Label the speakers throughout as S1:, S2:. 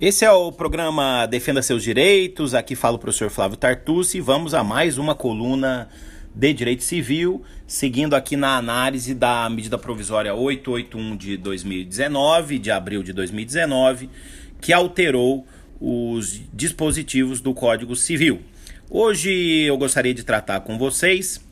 S1: Esse é o programa Defenda Seus Direitos. Aqui fala o professor Flávio Tartucci. Vamos a mais uma coluna de Direito Civil, seguindo aqui na análise da medida provisória 881 de 2019, de abril de 2019, que alterou os dispositivos do Código Civil. Hoje eu gostaria de tratar com vocês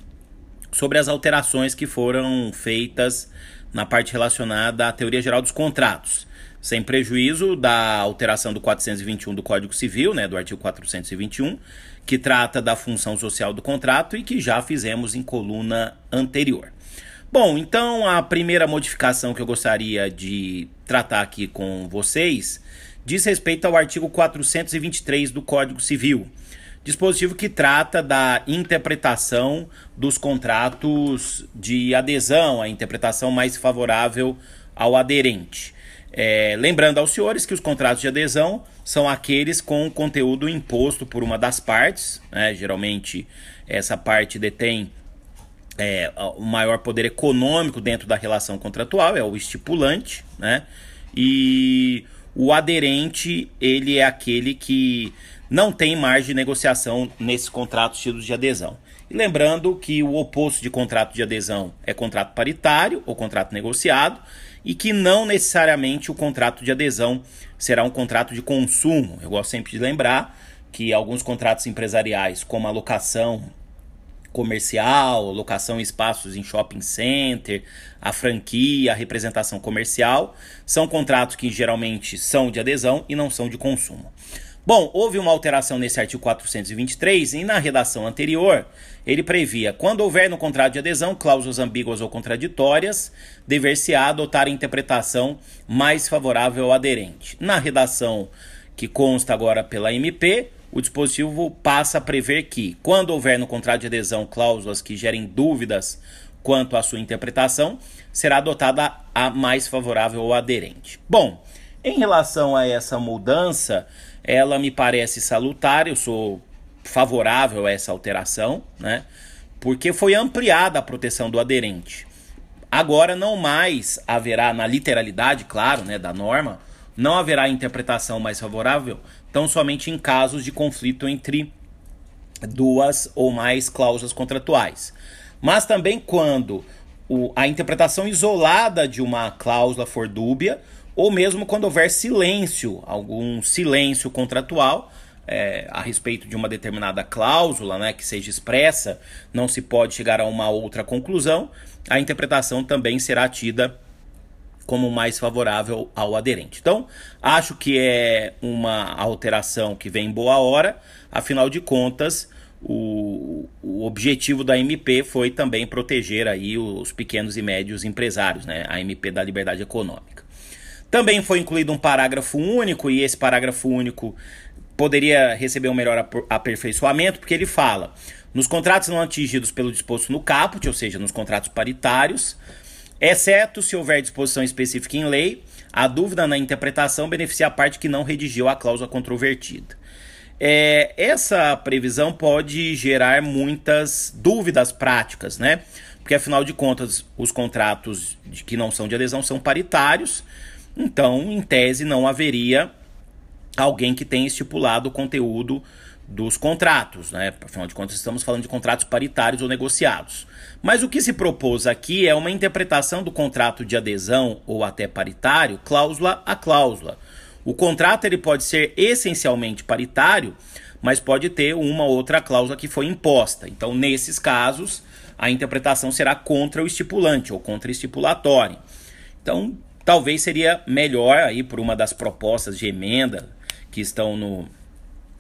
S1: sobre as alterações que foram feitas na parte relacionada à teoria geral dos contratos sem prejuízo da alteração do 421 do Código Civil, né, do artigo 421, que trata da função social do contrato e que já fizemos em coluna anterior. Bom, então a primeira modificação que eu gostaria de tratar aqui com vocês diz respeito ao artigo 423 do Código Civil, dispositivo que trata da interpretação dos contratos de adesão, a interpretação mais favorável ao aderente. É, lembrando aos senhores que os contratos de adesão são aqueles com conteúdo imposto por uma das partes, né? geralmente essa parte detém é, o maior poder econômico dentro da relação contratual, é o estipulante, né? E o aderente, ele é aquele que não tem margem de negociação nesses contratos tidos de adesão. E lembrando que o oposto de contrato de adesão é contrato paritário ou contrato negociado, e que não necessariamente o contrato de adesão será um contrato de consumo. Eu gosto sempre de lembrar que alguns contratos empresariais, como a locação comercial, locação em espaços em shopping center, a franquia, a representação comercial, são contratos que geralmente são de adesão e não são de consumo. Bom, houve uma alteração nesse artigo 423 e na redação anterior ele previa: quando houver no contrato de adesão cláusulas ambíguas ou contraditórias, dever-se-á adotar a interpretação mais favorável ao aderente. Na redação que consta agora pela MP, o dispositivo passa a prever que, quando houver no contrato de adesão cláusulas que gerem dúvidas quanto à sua interpretação, será adotada a mais favorável ao aderente. Bom, em relação a essa mudança, ela me parece salutar, eu sou favorável a essa alteração, né? Porque foi ampliada a proteção do aderente. Agora não mais haverá na literalidade, claro, né, da norma, não haverá interpretação mais favorável, tão somente em casos de conflito entre duas ou mais cláusulas contratuais. Mas também quando o, a interpretação isolada de uma cláusula for dúbia ou mesmo quando houver silêncio, algum silêncio contratual é, a respeito de uma determinada cláusula né, que seja expressa, não se pode chegar a uma outra conclusão, a interpretação também será tida como mais favorável ao aderente. Então, acho que é uma alteração que vem em boa hora, afinal de contas, o, o objetivo da MP foi também proteger aí os pequenos e médios empresários, né? a MP da Liberdade Econômica. Também foi incluído um parágrafo único, e esse parágrafo único poderia receber um melhor aperfeiçoamento, porque ele fala: nos contratos não atingidos pelo disposto no caput, ou seja, nos contratos paritários, exceto se houver disposição específica em lei, a dúvida na interpretação beneficia a parte que não redigiu a cláusula controvertida. É, essa previsão pode gerar muitas dúvidas práticas, né? Porque afinal de contas, os contratos de, que não são de adesão são paritários então, em tese, não haveria alguém que tenha estipulado o conteúdo dos contratos, né? Afinal de contas, estamos falando de contratos paritários ou negociados. Mas o que se propôs aqui é uma interpretação do contrato de adesão ou até paritário, cláusula a cláusula. O contrato ele pode ser essencialmente paritário, mas pode ter uma outra cláusula que foi imposta. Então, nesses casos, a interpretação será contra o estipulante ou contra estipulatório. Então, Talvez seria melhor aí por uma das propostas de emenda que estão no,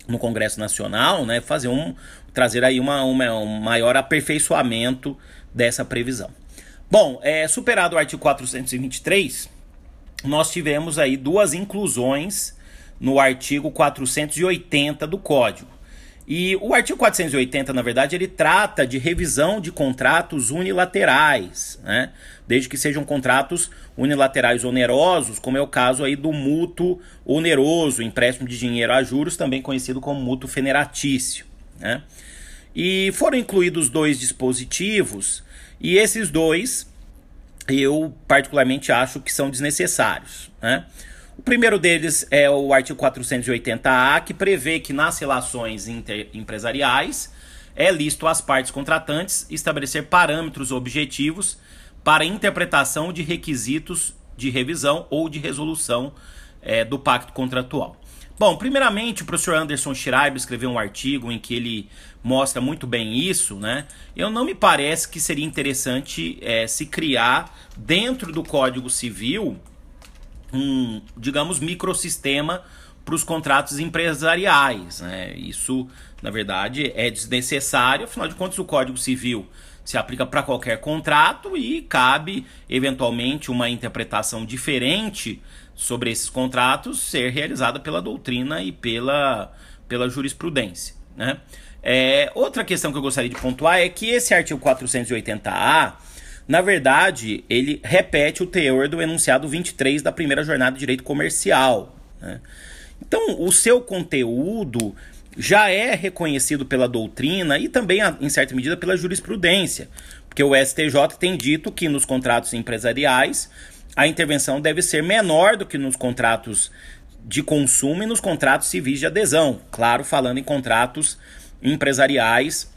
S1: no Congresso Nacional, né, fazer um trazer aí uma, uma, um maior aperfeiçoamento dessa previsão. Bom, é, superado o artigo 423, nós tivemos aí duas inclusões no artigo 480 do Código. E o artigo 480, na verdade, ele trata de revisão de contratos unilaterais, né? Desde que sejam contratos unilaterais onerosos, como é o caso aí do mútuo oneroso, empréstimo de dinheiro a juros, também conhecido como mútuo feneratício, né? E foram incluídos dois dispositivos, e esses dois eu particularmente acho que são desnecessários, né? O primeiro deles é o artigo 480A, que prevê que nas relações empresariais é lícito às partes contratantes estabelecer parâmetros objetivos para interpretação de requisitos de revisão ou de resolução é, do pacto contratual. Bom, primeiramente, o professor Anderson Schreiber escreveu um artigo em que ele mostra muito bem isso, né? Eu não me parece que seria interessante é, se criar dentro do Código Civil um, digamos, microsistema para os contratos empresariais. Né? Isso, na verdade, é desnecessário, afinal de contas, o Código Civil se aplica para qualquer contrato e cabe, eventualmente, uma interpretação diferente sobre esses contratos ser realizada pela doutrina e pela, pela jurisprudência. Né? É, outra questão que eu gostaria de pontuar é que esse artigo 480A, na verdade, ele repete o teor do enunciado 23 da primeira jornada de direito comercial. Né? Então, o seu conteúdo já é reconhecido pela doutrina e também, em certa medida, pela jurisprudência, porque o STJ tem dito que nos contratos empresariais a intervenção deve ser menor do que nos contratos de consumo e nos contratos civis de adesão. Claro, falando em contratos empresariais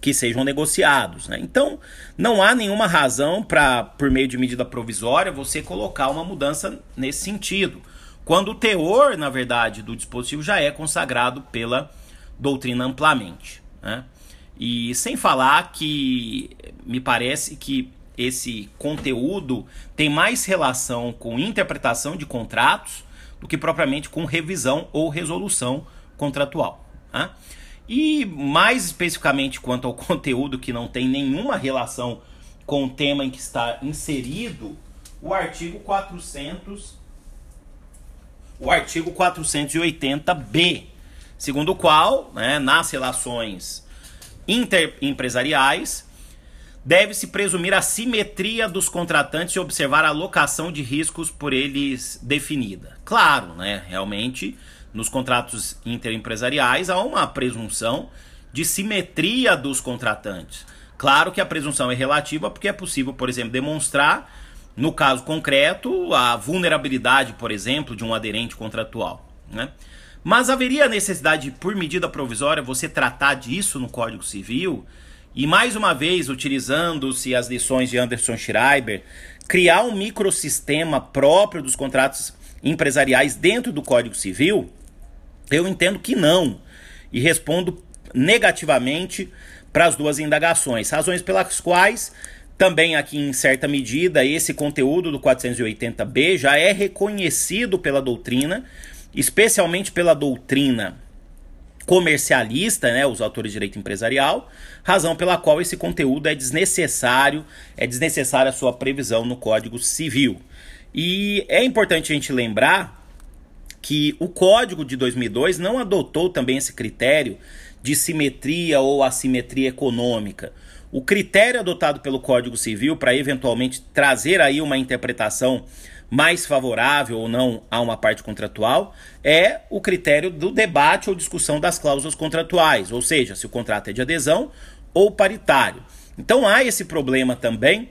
S1: que sejam negociados. Né? Então, não há nenhuma razão para, por meio de medida provisória, você colocar uma mudança nesse sentido. Quando o teor, na verdade, do dispositivo já é consagrado pela doutrina amplamente. Né? E sem falar que me parece que esse conteúdo tem mais relação com interpretação de contratos do que propriamente com revisão ou resolução contratual. Né? E mais especificamente quanto ao conteúdo que não tem nenhuma relação com o tema em que está inserido, o artigo 400 o artigo 480B, segundo o qual, né, nas relações interempresariais, deve-se presumir a simetria dos contratantes e observar a alocação de riscos por eles definida. Claro, né, realmente, nos contratos interempresariais há uma presunção de simetria dos contratantes. Claro que a presunção é relativa porque é possível, por exemplo, demonstrar no caso concreto, a vulnerabilidade, por exemplo, de um aderente contratual. Né? Mas haveria necessidade, por medida provisória, você tratar disso no Código Civil e, mais uma vez, utilizando-se as lições de Anderson Schreiber, criar um microsistema próprio dos contratos empresariais dentro do Código Civil? Eu entendo que não. E respondo negativamente para as duas indagações. Razões pelas quais também aqui em certa medida esse conteúdo do 480B já é reconhecido pela doutrina, especialmente pela doutrina comercialista, né, os autores de direito empresarial, razão pela qual esse conteúdo é desnecessário, é desnecessária a sua previsão no Código Civil. E é importante a gente lembrar que o Código de 2002 não adotou também esse critério de simetria ou assimetria econômica. O critério adotado pelo Código Civil para eventualmente trazer aí uma interpretação mais favorável ou não a uma parte contratual é o critério do debate ou discussão das cláusulas contratuais, ou seja, se o contrato é de adesão ou paritário. Então há esse problema também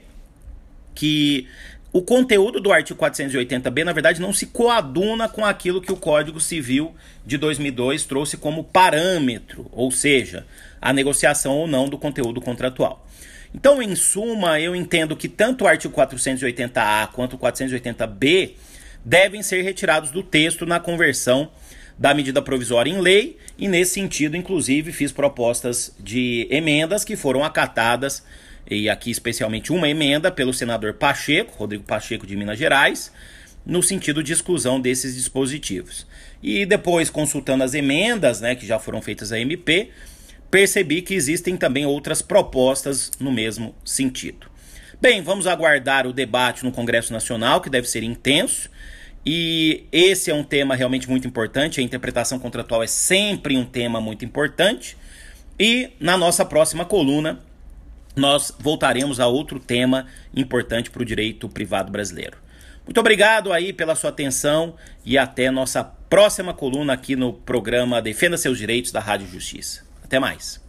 S1: que o conteúdo do artigo 480B, na verdade, não se coaduna com aquilo que o Código Civil de 2002 trouxe como parâmetro, ou seja, a negociação ou não do conteúdo contratual. Então, em suma, eu entendo que tanto o artigo 480A quanto o 480B devem ser retirados do texto na conversão da medida provisória em lei, e nesse sentido, inclusive, fiz propostas de emendas que foram acatadas, e aqui especialmente uma emenda pelo senador Pacheco, Rodrigo Pacheco de Minas Gerais, no sentido de exclusão desses dispositivos. E depois, consultando as emendas né, que já foram feitas à MP, percebi que existem também outras propostas no mesmo sentido. Bem, vamos aguardar o debate no Congresso Nacional, que deve ser intenso. E esse é um tema realmente muito importante. A interpretação contratual é sempre um tema muito importante. E na nossa próxima coluna, nós voltaremos a outro tema importante para o direito privado brasileiro. Muito obrigado aí pela sua atenção e até nossa próxima coluna aqui no programa Defenda Seus Direitos da Rádio Justiça. Até mais.